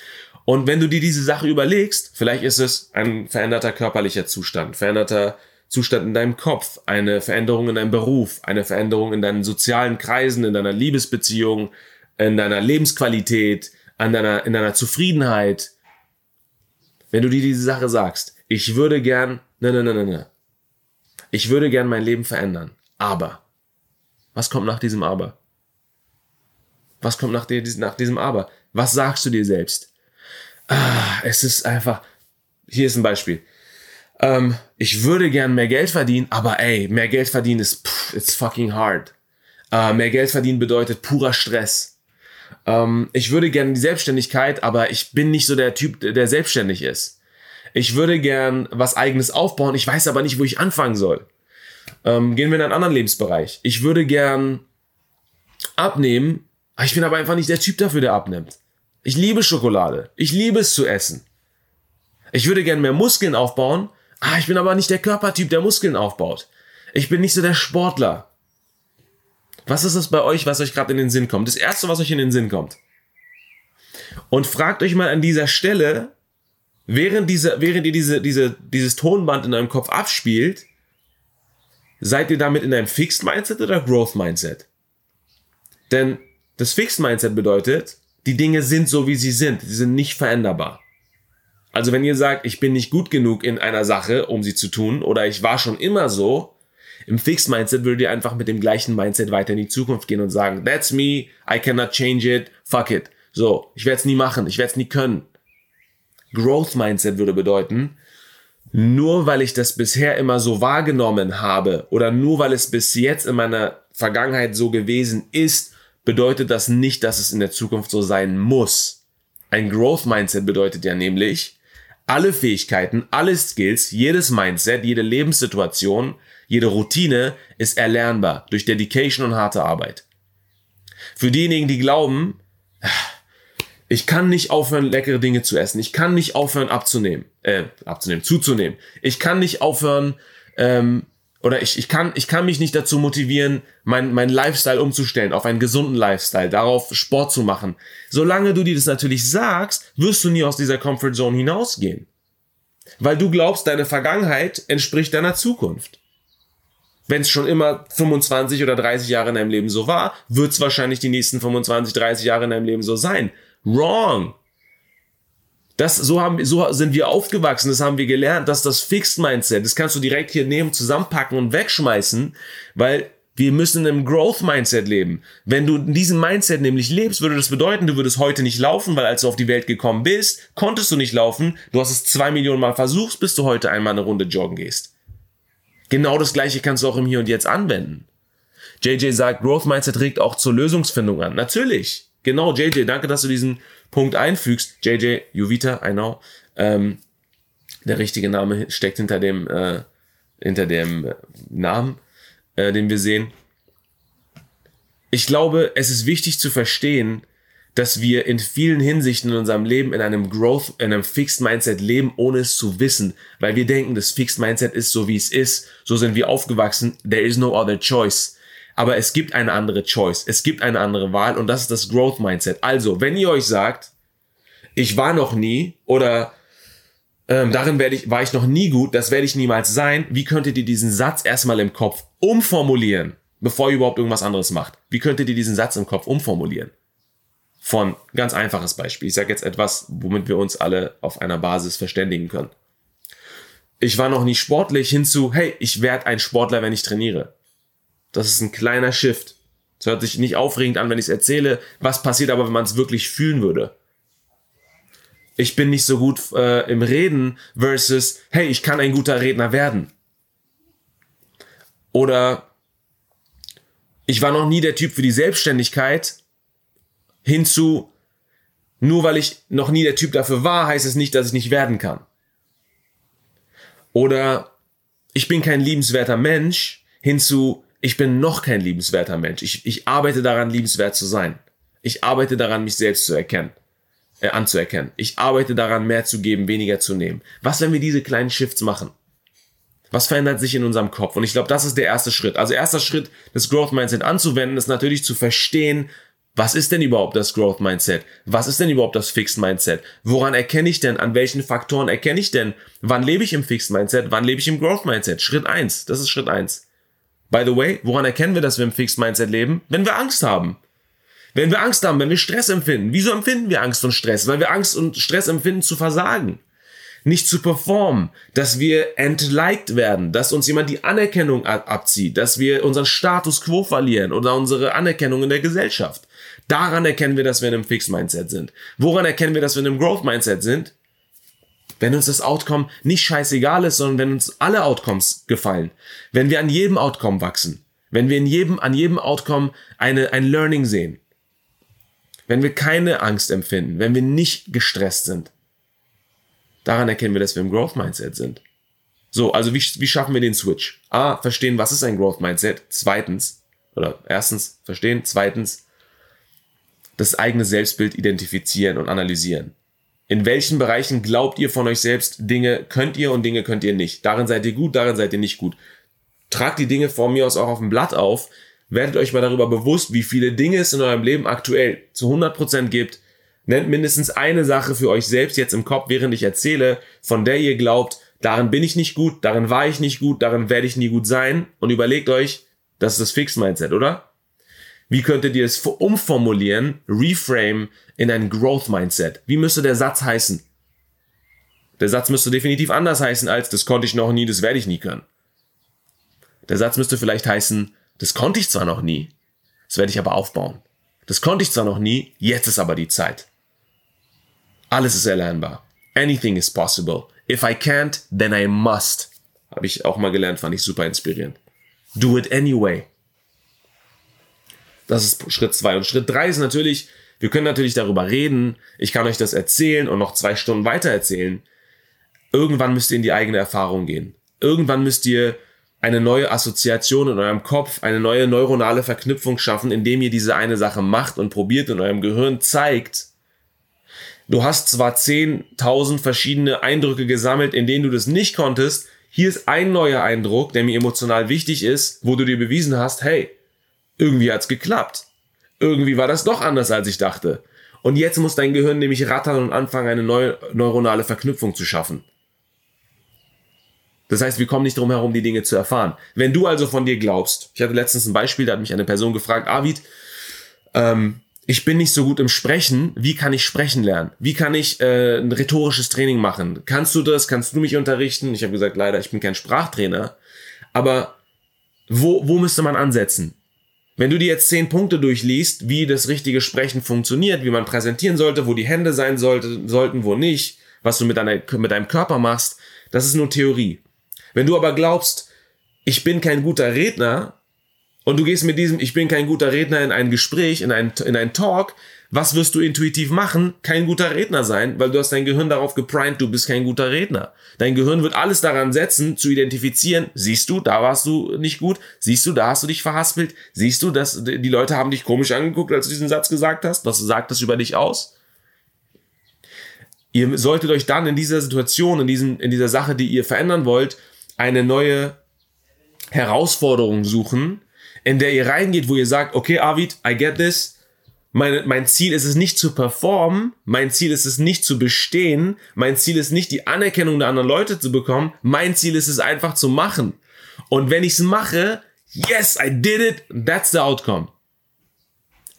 Und wenn du dir diese Sache überlegst, vielleicht ist es ein veränderter körperlicher Zustand, veränderter Zustand in deinem Kopf, eine Veränderung in deinem Beruf, eine Veränderung in deinen sozialen Kreisen, in deiner Liebesbeziehung, in deiner Lebensqualität, an deiner, in deiner Zufriedenheit. Wenn du dir diese Sache sagst, ich würde gern, ne, ne, ne, ne, ne. Ich würde gern mein Leben verändern. Aber. Was kommt nach diesem Aber? Was kommt nach, dir, nach diesem Aber? Was sagst du dir selbst? Ah, es ist einfach. Hier ist ein Beispiel. Ähm, ich würde gern mehr Geld verdienen, aber ey, mehr Geld verdienen ist, pff, it's fucking hard. Äh, mehr Geld verdienen bedeutet purer Stress. Ähm, ich würde gern die Selbstständigkeit, aber ich bin nicht so der Typ, der selbstständig ist. Ich würde gern was eigenes aufbauen, ich weiß aber nicht, wo ich anfangen soll. Ähm, gehen wir in einen anderen Lebensbereich. Ich würde gern abnehmen, ich bin aber einfach nicht der Typ dafür, der abnimmt. Ich liebe Schokolade. Ich liebe es zu essen. Ich würde gern mehr Muskeln aufbauen, Ah, ich bin aber nicht der Körpertyp, der Muskeln aufbaut. Ich bin nicht so der Sportler. Was ist es bei euch, was euch gerade in den Sinn kommt? Das erste, was euch in den Sinn kommt. Und fragt euch mal an dieser Stelle, während, diese, während ihr diese, diese, dieses Tonband in eurem Kopf abspielt, seid ihr damit in einem Fixed Mindset oder Growth Mindset? Denn das Fixed Mindset bedeutet, die Dinge sind so, wie sie sind. Sie sind nicht veränderbar. Also wenn ihr sagt, ich bin nicht gut genug in einer Sache, um sie zu tun, oder ich war schon immer so, im Fixed Mindset würdet ihr einfach mit dem gleichen Mindset weiter in die Zukunft gehen und sagen, that's me, I cannot change it, fuck it. So, ich werde es nie machen, ich werde es nie können. Growth Mindset würde bedeuten, nur weil ich das bisher immer so wahrgenommen habe oder nur weil es bis jetzt in meiner Vergangenheit so gewesen ist, bedeutet das nicht, dass es in der Zukunft so sein muss. Ein Growth Mindset bedeutet ja nämlich, alle Fähigkeiten, alle Skills, jedes Mindset, jede Lebenssituation, jede Routine ist erlernbar durch Dedication und harte Arbeit. Für diejenigen, die glauben, ich kann nicht aufhören, leckere Dinge zu essen. Ich kann nicht aufhören, abzunehmen, äh, abzunehmen, zuzunehmen. Ich kann nicht aufhören, ähm, oder ich, ich, kann, ich kann mich nicht dazu motivieren, mein, mein Lifestyle umzustellen auf einen gesunden Lifestyle, darauf Sport zu machen. Solange du dir das natürlich sagst, wirst du nie aus dieser Comfort Zone hinausgehen. Weil du glaubst, deine Vergangenheit entspricht deiner Zukunft. Wenn es schon immer 25 oder 30 Jahre in deinem Leben so war, wird es wahrscheinlich die nächsten 25, 30 Jahre in deinem Leben so sein. Wrong. Das, so, haben, so sind wir aufgewachsen, das haben wir gelernt, dass das Fixed Mindset, das kannst du direkt hier nehmen, zusammenpacken und wegschmeißen, weil wir müssen im Growth Mindset leben. Wenn du in diesem Mindset nämlich lebst, würde das bedeuten, du würdest heute nicht laufen, weil als du auf die Welt gekommen bist, konntest du nicht laufen. Du hast es zwei Millionen Mal versucht, bis du heute einmal eine Runde joggen gehst. Genau das gleiche kannst du auch im Hier und Jetzt anwenden. JJ sagt, Growth Mindset regt auch zur Lösungsfindung an. Natürlich. Genau, JJ, danke, dass du diesen Punkt einfügst. JJ Juvita, I know. Ähm, der richtige Name steckt hinter dem, äh, hinter dem Namen, äh, den wir sehen. Ich glaube, es ist wichtig zu verstehen, dass wir in vielen Hinsichten in unserem Leben in einem Growth, in einem Fixed Mindset leben, ohne es zu wissen, weil wir denken, das Fixed Mindset ist so, wie es ist. So sind wir aufgewachsen. There is no other choice. Aber es gibt eine andere Choice. Es gibt eine andere Wahl und das ist das Growth Mindset. Also, wenn ihr euch sagt, ich war noch nie oder ähm, darin werde ich, war ich noch nie gut, das werde ich niemals sein. Wie könntet ihr diesen Satz erstmal im Kopf umformulieren, bevor ihr überhaupt irgendwas anderes macht? Wie könntet ihr diesen Satz im Kopf umformulieren? Von ganz einfaches Beispiel. Ich sage jetzt etwas, womit wir uns alle auf einer Basis verständigen können. Ich war noch nie sportlich hinzu, hey, ich werde ein Sportler, wenn ich trainiere. Das ist ein kleiner Shift. Es hört sich nicht aufregend an, wenn ich es erzähle. Was passiert aber, wenn man es wirklich fühlen würde? ich bin nicht so gut äh, im Reden versus, hey, ich kann ein guter Redner werden. Oder ich war noch nie der Typ für die Selbstständigkeit hinzu, nur weil ich noch nie der Typ dafür war, heißt es nicht, dass ich nicht werden kann. Oder ich bin kein liebenswerter Mensch hinzu, ich bin noch kein liebenswerter Mensch. Ich, ich arbeite daran, liebenswert zu sein. Ich arbeite daran, mich selbst zu erkennen äh, anzuerkennen. Ich arbeite daran, mehr zu geben, weniger zu nehmen. Was, wenn wir diese kleinen Shifts machen? Was verändert sich in unserem Kopf? Und ich glaube, das ist der erste Schritt. Also erster Schritt, das Growth Mindset anzuwenden, ist natürlich zu verstehen, was ist denn überhaupt das Growth Mindset? Was ist denn überhaupt das Fixed Mindset? Woran erkenne ich denn? An welchen Faktoren erkenne ich denn? Wann lebe ich im Fixed Mindset? Wann lebe ich im Growth Mindset? Schritt eins. Das ist Schritt eins. By the way, woran erkennen wir, dass wir im Fixed Mindset leben? Wenn wir Angst haben. Wenn wir Angst haben, wenn wir Stress empfinden, wieso empfinden wir Angst und Stress? Weil wir Angst und Stress empfinden zu versagen, nicht zu performen, dass wir entliked werden, dass uns jemand die Anerkennung abzieht, dass wir unseren Status quo verlieren oder unsere Anerkennung in der Gesellschaft. Daran erkennen wir, dass wir in einem Fixed Mindset sind. Woran erkennen wir, dass wir in einem Growth Mindset sind? Wenn uns das Outcome nicht scheißegal ist, sondern wenn uns alle Outcomes gefallen. Wenn wir an jedem Outcome wachsen. Wenn wir in jedem, an jedem Outcome eine, ein Learning sehen wenn wir keine Angst empfinden, wenn wir nicht gestresst sind, daran erkennen wir, dass wir im Growth Mindset sind. So, also wie, wie schaffen wir den Switch? A, verstehen, was ist ein Growth Mindset? Zweitens, oder erstens verstehen, zweitens, das eigene Selbstbild identifizieren und analysieren. In welchen Bereichen glaubt ihr von euch selbst, Dinge könnt ihr und Dinge könnt ihr nicht? Darin seid ihr gut, darin seid ihr nicht gut. Tragt die Dinge vor mir aus auch auf dem Blatt auf, Werdet euch mal darüber bewusst, wie viele Dinge es in eurem Leben aktuell zu 100% gibt. Nennt mindestens eine Sache für euch selbst jetzt im Kopf, während ich erzähle, von der ihr glaubt, darin bin ich nicht gut, darin war ich nicht gut, darin werde ich nie gut sein. Und überlegt euch, das ist das Fix-Mindset, oder? Wie könntet ihr es umformulieren, reframe in ein Growth-Mindset? Wie müsste der Satz heißen? Der Satz müsste definitiv anders heißen als, das konnte ich noch nie, das werde ich nie können. Der Satz müsste vielleicht heißen, das konnte ich zwar noch nie, das werde ich aber aufbauen. Das konnte ich zwar noch nie, jetzt ist aber die Zeit. Alles ist erlernbar. Anything is possible. If I can't, then I must. Habe ich auch mal gelernt, fand ich super inspirierend. Do it anyway. Das ist Schritt zwei Und Schritt drei ist natürlich, wir können natürlich darüber reden. Ich kann euch das erzählen und noch zwei Stunden weiter erzählen. Irgendwann müsst ihr in die eigene Erfahrung gehen. Irgendwann müsst ihr eine neue Assoziation in eurem Kopf, eine neue neuronale Verknüpfung schaffen, indem ihr diese eine Sache macht und probiert in eurem Gehirn zeigt, du hast zwar 10.000 verschiedene Eindrücke gesammelt, in denen du das nicht konntest, hier ist ein neuer Eindruck, der mir emotional wichtig ist, wo du dir bewiesen hast, hey, irgendwie hat's geklappt. Irgendwie war das doch anders, als ich dachte. Und jetzt muss dein Gehirn nämlich rattern und anfangen, eine neue neuronale Verknüpfung zu schaffen. Das heißt, wir kommen nicht drum herum, die Dinge zu erfahren. Wenn du also von dir glaubst, ich hatte letztens ein Beispiel, da hat mich eine Person gefragt, Avid, ähm, ich bin nicht so gut im Sprechen, wie kann ich sprechen lernen? Wie kann ich äh, ein rhetorisches Training machen? Kannst du das? Kannst du mich unterrichten? Ich habe gesagt, leider, ich bin kein Sprachtrainer. Aber wo, wo müsste man ansetzen? Wenn du dir jetzt zehn Punkte durchliest, wie das richtige Sprechen funktioniert, wie man präsentieren sollte, wo die Hände sein sollte, sollten, wo nicht, was du mit, deiner, mit deinem Körper machst, das ist nur Theorie. Wenn du aber glaubst, ich bin kein guter Redner und du gehst mit diesem, ich bin kein guter Redner in ein Gespräch, in einen, in einen Talk, Was wirst du intuitiv machen? Kein guter Redner sein, weil du hast dein Gehirn darauf geprimed, du bist kein guter Redner. Dein Gehirn wird alles daran setzen, zu identifizieren, siehst du, da warst du nicht gut, siehst du, da hast du dich verhaspelt, siehst du, dass die Leute haben dich komisch angeguckt, als du diesen Satz gesagt hast, was sagt das über dich aus? Ihr solltet euch dann in dieser Situation, in, diesem, in dieser Sache, die ihr verändern wollt, eine neue Herausforderung suchen, in der ihr reingeht, wo ihr sagt, okay, Arvid, I get this. Mein, mein Ziel ist es nicht zu performen, mein Ziel ist es nicht zu bestehen, mein Ziel ist nicht die Anerkennung der anderen Leute zu bekommen, mein Ziel ist es einfach zu machen. Und wenn ich es mache, yes, I did it, that's the outcome.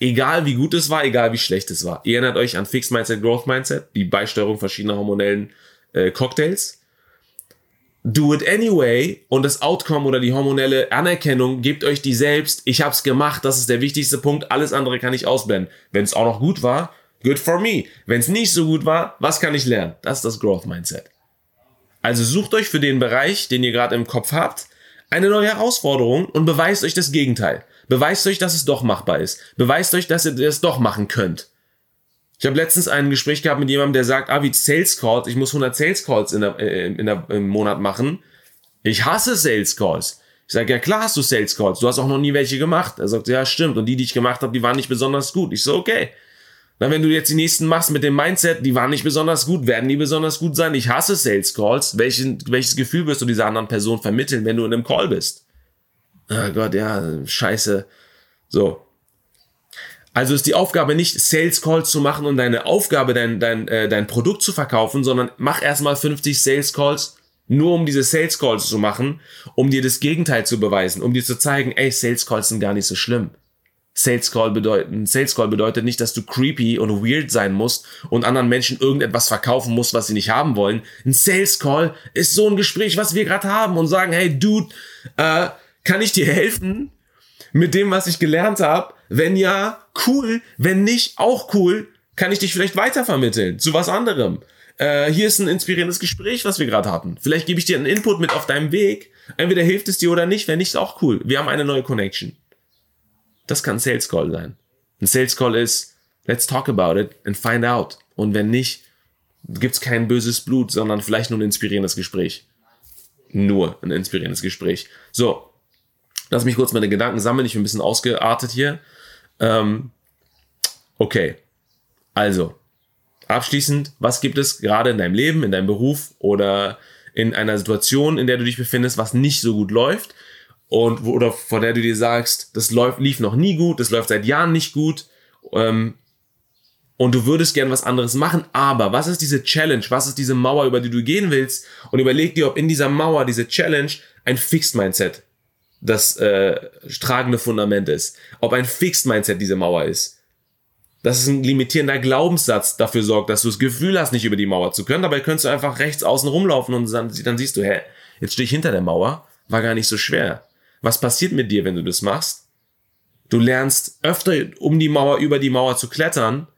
Egal wie gut es war, egal wie schlecht es war. Ihr erinnert euch an Fixed Mindset, Growth Mindset, die Beisteuerung verschiedener hormonellen äh, Cocktails do it anyway und das Outcome oder die hormonelle Anerkennung gebt euch die selbst. Ich hab's gemacht, das ist der wichtigste Punkt. Alles andere kann ich ausblenden. Wenn es auch noch gut war, good for me. Wenn es nicht so gut war, was kann ich lernen? Das ist das Growth Mindset. Also sucht euch für den Bereich, den ihr gerade im Kopf habt, eine neue Herausforderung und beweist euch das Gegenteil. Beweist euch, dass es doch machbar ist. Beweist euch, dass ihr das doch machen könnt. Ich habe letztens ein Gespräch gehabt mit jemandem, der sagt, ah, wie Sales Calls, ich muss 100 Sales Calls in der, äh, in der, im Monat machen. Ich hasse Sales Calls. Ich sage, ja klar hast du Sales Calls, du hast auch noch nie welche gemacht. Er sagt, ja stimmt, und die, die ich gemacht habe, die waren nicht besonders gut. Ich so, okay. Na, wenn du jetzt die nächsten machst mit dem Mindset, die waren nicht besonders gut, werden die besonders gut sein? Ich hasse Sales Calls. Welchen, welches Gefühl wirst du dieser anderen Person vermitteln, wenn du in einem Call bist? Ah Gott, ja, scheiße. So, also ist die Aufgabe nicht, Sales Calls zu machen und deine Aufgabe, dein, dein, äh, dein Produkt zu verkaufen, sondern mach erstmal 50 Sales Calls, nur um diese Sales Calls zu machen, um dir das Gegenteil zu beweisen, um dir zu zeigen, ey, Sales Calls sind gar nicht so schlimm. Sales Call bedeutet, Sales Call bedeutet nicht, dass du creepy und weird sein musst und anderen Menschen irgendetwas verkaufen musst, was sie nicht haben wollen. Ein Sales Call ist so ein Gespräch, was wir gerade haben und sagen, hey Dude, äh, kann ich dir helfen mit dem, was ich gelernt habe? Wenn ja, cool. Wenn nicht, auch cool. Kann ich dich vielleicht weitervermitteln zu was anderem. Äh, hier ist ein inspirierendes Gespräch, was wir gerade hatten. Vielleicht gebe ich dir einen Input mit auf deinem Weg. Entweder hilft es dir oder nicht. Wenn nicht, auch cool. Wir haben eine neue Connection. Das kann ein Sales Call sein. Ein Sales Call ist, let's talk about it and find out. Und wenn nicht, gibt's kein böses Blut, sondern vielleicht nur ein inspirierendes Gespräch. Nur ein inspirierendes Gespräch. So, lass mich kurz meine Gedanken sammeln. Ich bin ein bisschen ausgeartet hier. Ähm, okay, also abschließend, was gibt es gerade in deinem Leben, in deinem Beruf oder in einer Situation, in der du dich befindest, was nicht so gut läuft und wo, oder vor der du dir sagst, das läuft, lief noch nie gut, das läuft seit Jahren nicht gut ähm, und du würdest gern was anderes machen, aber was ist diese Challenge, was ist diese Mauer, über die du gehen willst und überleg dir, ob in dieser Mauer, diese Challenge ein Fixed Mindset das äh, tragende Fundament ist. Ob ein Fixed Mindset diese Mauer ist. Dass es ein limitierender Glaubenssatz dafür sorgt, dass du das Gefühl hast, nicht über die Mauer zu können. Dabei könntest du einfach rechts außen rumlaufen und dann, dann siehst du, hä, jetzt stehe ich hinter der Mauer. War gar nicht so schwer. Was passiert mit dir, wenn du das machst? Du lernst öfter um die Mauer, über die Mauer zu klettern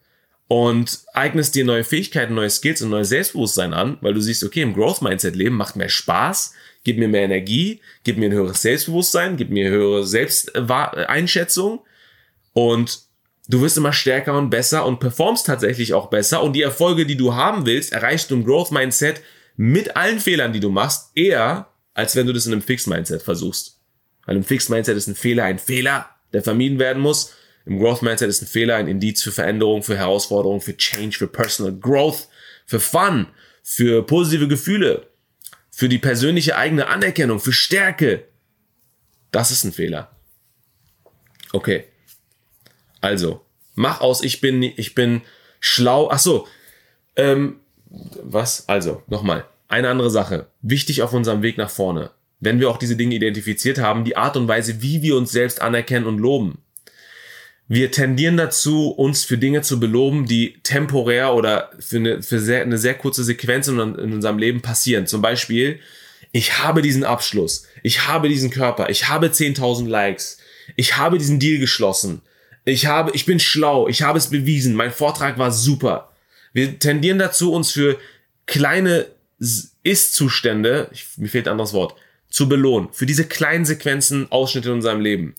und eignest dir neue Fähigkeiten, neue Skills und neues Selbstbewusstsein an, weil du siehst, okay, im Growth Mindset Leben macht mehr Spaß, gibt mir mehr Energie, gibt mir ein höheres Selbstbewusstsein, gibt mir höhere Selbsteinschätzung und du wirst immer stärker und besser und performst tatsächlich auch besser und die Erfolge, die du haben willst, erreichst du im Growth Mindset mit allen Fehlern, die du machst, eher als wenn du das in einem Fixed Mindset versuchst. Weil im Fixed Mindset ist ein Fehler ein Fehler, der vermieden werden muss. Im Growth Mindset ist ein Fehler ein Indiz für Veränderung, für Herausforderung, für Change, für Personal Growth, für Fun, für positive Gefühle für die persönliche eigene Anerkennung, für Stärke. Das ist ein Fehler. Okay. Also, mach aus, ich bin, ich bin schlau. Ach so. Ähm, was? Also, nochmal. Eine andere Sache. Wichtig auf unserem Weg nach vorne. Wenn wir auch diese Dinge identifiziert haben, die Art und Weise, wie wir uns selbst anerkennen und loben wir tendieren dazu, uns für Dinge zu beloben, die temporär oder für eine, für sehr, eine sehr kurze Sequenz in, in unserem Leben passieren. Zum Beispiel, ich habe diesen Abschluss, ich habe diesen Körper, ich habe 10.000 Likes, ich habe diesen Deal geschlossen, ich habe, ich bin schlau, ich habe es bewiesen, mein Vortrag war super. Wir tendieren dazu, uns für kleine Ist-Zustände, mir fehlt ein anderes Wort, zu belohnen. Für diese kleinen Sequenzen, Ausschnitte in unserem Leben.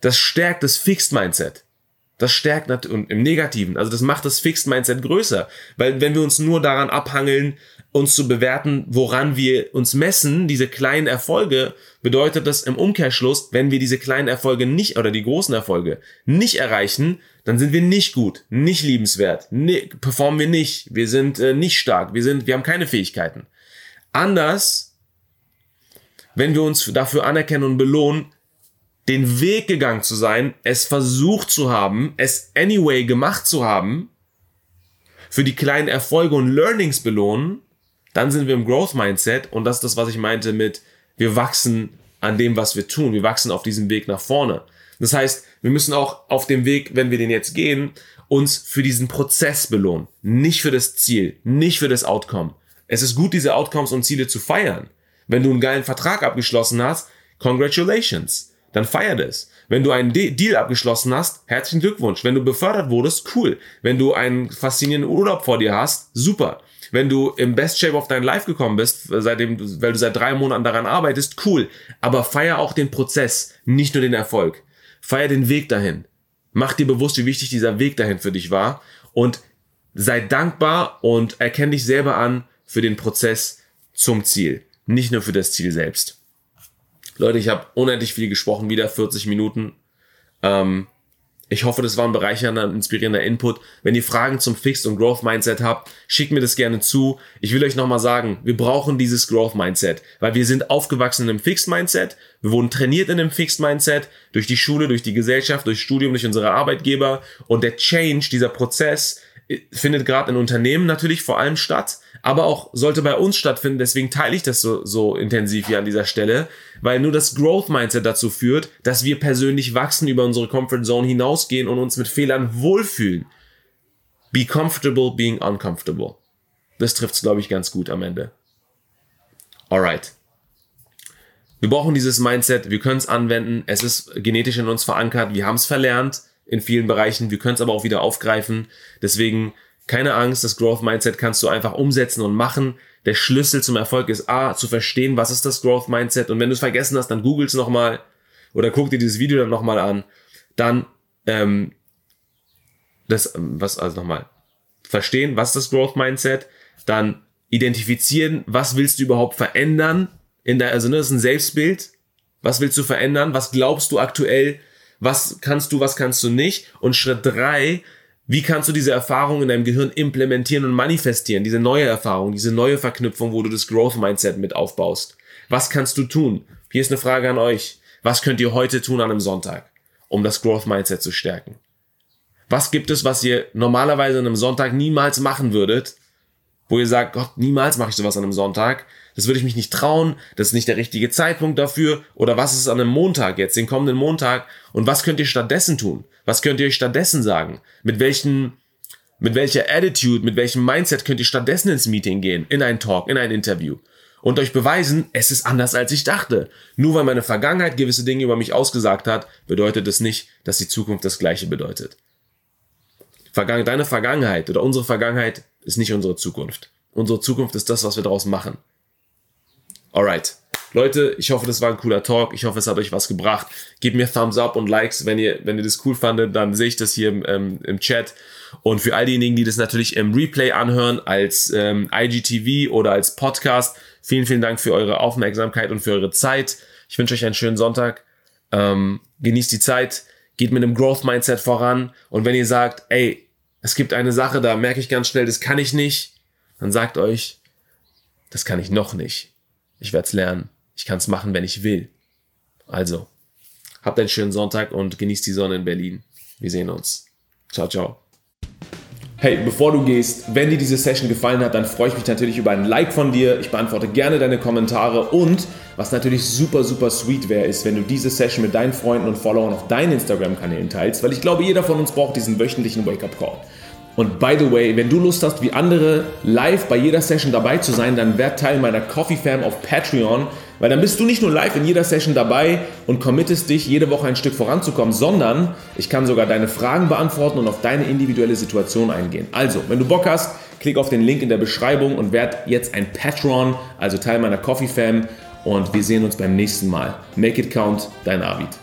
Das stärkt das Fixed Mindset. Das stärkt natürlich im Negativen. Also das macht das Fixed Mindset größer. Weil wenn wir uns nur daran abhangeln, uns zu bewerten, woran wir uns messen, diese kleinen Erfolge, bedeutet das im Umkehrschluss, wenn wir diese kleinen Erfolge nicht oder die großen Erfolge nicht erreichen, dann sind wir nicht gut, nicht liebenswert, ne, performen wir nicht, wir sind äh, nicht stark, wir sind, wir haben keine Fähigkeiten. Anders, wenn wir uns dafür anerkennen und belohnen, den Weg gegangen zu sein, es versucht zu haben, es anyway gemacht zu haben, für die kleinen Erfolge und Learnings belohnen, dann sind wir im Growth Mindset und das ist das, was ich meinte mit, wir wachsen an dem, was wir tun. Wir wachsen auf diesem Weg nach vorne. Das heißt, wir müssen auch auf dem Weg, wenn wir den jetzt gehen, uns für diesen Prozess belohnen. Nicht für das Ziel, nicht für das Outcome. Es ist gut, diese Outcomes und Ziele zu feiern. Wenn du einen geilen Vertrag abgeschlossen hast, congratulations. Dann feier das. Wenn du einen De Deal abgeschlossen hast, herzlichen Glückwunsch. Wenn du befördert wurdest, cool. Wenn du einen faszinierenden Urlaub vor dir hast, super wenn du im Best Shape of dein Life gekommen bist, seitdem, weil du seit drei Monaten daran arbeitest, cool. Aber feier auch den Prozess, nicht nur den Erfolg. Feier den Weg dahin. Mach dir bewusst, wie wichtig dieser Weg dahin für dich war und sei dankbar und erkenn dich selber an für den Prozess zum Ziel, nicht nur für das Ziel selbst. Leute, ich habe unendlich viel gesprochen, wieder 40 Minuten. Ähm, ich hoffe, das war ein bereichernder und inspirierender Input. Wenn ihr Fragen zum Fixed und Growth Mindset habt, schickt mir das gerne zu. Ich will euch nochmal sagen, wir brauchen dieses Growth Mindset, weil wir sind aufgewachsen in einem Fixed Mindset. Wir wurden trainiert in einem Fixed Mindset durch die Schule, durch die Gesellschaft, durch Studium, durch unsere Arbeitgeber. Und der Change, dieser Prozess, findet gerade in Unternehmen natürlich vor allem statt, aber auch sollte bei uns stattfinden. Deswegen teile ich das so, so intensiv hier an dieser Stelle, weil nur das Growth Mindset dazu führt, dass wir persönlich wachsen, über unsere Comfort Zone hinausgehen und uns mit Fehlern wohlfühlen. Be comfortable being uncomfortable. Das trifft es, glaube ich, ganz gut am Ende. Alright. Wir brauchen dieses Mindset, wir können es anwenden, es ist genetisch in uns verankert, wir haben es verlernt in vielen Bereichen. Wir können es aber auch wieder aufgreifen. Deswegen keine Angst, das Growth Mindset kannst du einfach umsetzen und machen. Der Schlüssel zum Erfolg ist A, zu verstehen, was ist das Growth Mindset. Und wenn du es vergessen hast, dann googelst nochmal oder guck dir dieses Video dann nochmal an. Dann, ähm, das, was, also nochmal, verstehen, was ist das Growth Mindset. Dann identifizieren, was willst du überhaupt verändern in der, also ne, das ist ein Selbstbild. Was willst du verändern? Was glaubst du aktuell, was kannst du, was kannst du nicht. Und Schritt drei, wie kannst du diese Erfahrung in deinem Gehirn implementieren und manifestieren, diese neue Erfahrung, diese neue Verknüpfung, wo du das Growth Mindset mit aufbaust. Was kannst du tun? Hier ist eine Frage an euch. Was könnt ihr heute tun an einem Sonntag, um das Growth Mindset zu stärken? Was gibt es, was ihr normalerweise an einem Sonntag niemals machen würdet, wo ihr sagt, Gott, niemals mache ich sowas an einem Sonntag, das würde ich mich nicht trauen, das ist nicht der richtige Zeitpunkt dafür. Oder was ist an einem Montag jetzt, den kommenden Montag? Und was könnt ihr stattdessen tun? Was könnt ihr euch stattdessen sagen? Mit welchen, mit welcher Attitude, mit welchem Mindset könnt ihr stattdessen ins Meeting gehen, in ein Talk, in ein Interview? Und euch beweisen, es ist anders als ich dachte. Nur weil meine Vergangenheit gewisse Dinge über mich ausgesagt hat, bedeutet es nicht, dass die Zukunft das Gleiche bedeutet. Deine Vergangenheit oder unsere Vergangenheit ist nicht unsere Zukunft. Unsere Zukunft ist das, was wir daraus machen. Alright. Leute, ich hoffe, das war ein cooler Talk. Ich hoffe, es hat euch was gebracht. Gebt mir Thumbs up und Likes, wenn ihr, wenn ihr das cool fandet, dann sehe ich das hier im, ähm, im Chat. Und für all diejenigen, die das natürlich im Replay anhören, als ähm, IGTV oder als Podcast, vielen, vielen Dank für eure Aufmerksamkeit und für eure Zeit. Ich wünsche euch einen schönen Sonntag. Ähm, genießt die Zeit, geht mit einem Growth Mindset voran. Und wenn ihr sagt, ey, es gibt eine Sache, da merke ich ganz schnell, das kann ich nicht, dann sagt euch, das kann ich noch nicht ich werde es lernen. Ich kann es machen, wenn ich will. Also, habt einen schönen Sonntag und genießt die Sonne in Berlin. Wir sehen uns. Ciao, ciao. Hey, bevor du gehst, wenn dir diese Session gefallen hat, dann freue ich mich natürlich über ein Like von dir. Ich beantworte gerne deine Kommentare und was natürlich super, super sweet wäre, ist, wenn du diese Session mit deinen Freunden und Followern auf deinen Instagram-Kanälen teilst, weil ich glaube, jeder von uns braucht diesen wöchentlichen Wake-up-Call. Und by the way, wenn du Lust hast, wie andere live bei jeder Session dabei zu sein, dann werd Teil meiner Coffee Fam auf Patreon, weil dann bist du nicht nur live in jeder Session dabei und committest dich, jede Woche ein Stück voranzukommen, sondern ich kann sogar deine Fragen beantworten und auf deine individuelle Situation eingehen. Also, wenn du Bock hast, klick auf den Link in der Beschreibung und werd jetzt ein Patron, also Teil meiner Coffee Fam und wir sehen uns beim nächsten Mal. Make it count, dein Arvid.